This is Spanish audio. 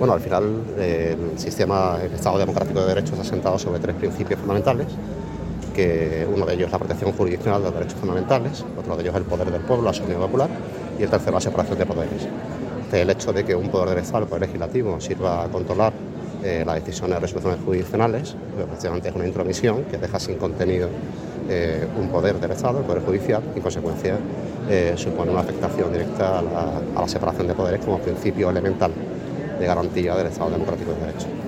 Bueno, al final el sistema, el Estado democrático de derechos ha asentado sobre tres principios fundamentales, que uno de ellos es la protección jurisdiccional de los derechos fundamentales, otro de ellos es el poder del pueblo, la soberanía popular, y el tercero la separación de poderes. Este, el hecho de que un poder del Estado, el poder legislativo, sirva a controlar eh, las decisiones de resoluciones jurisdiccionales, pues precisamente es una intromisión que deja sin contenido eh, un poder del Estado, el poder judicial, y en consecuencia eh, supone una afectación directa a la separación de poderes como principio elemental de garantía del Estado democrático de derecho.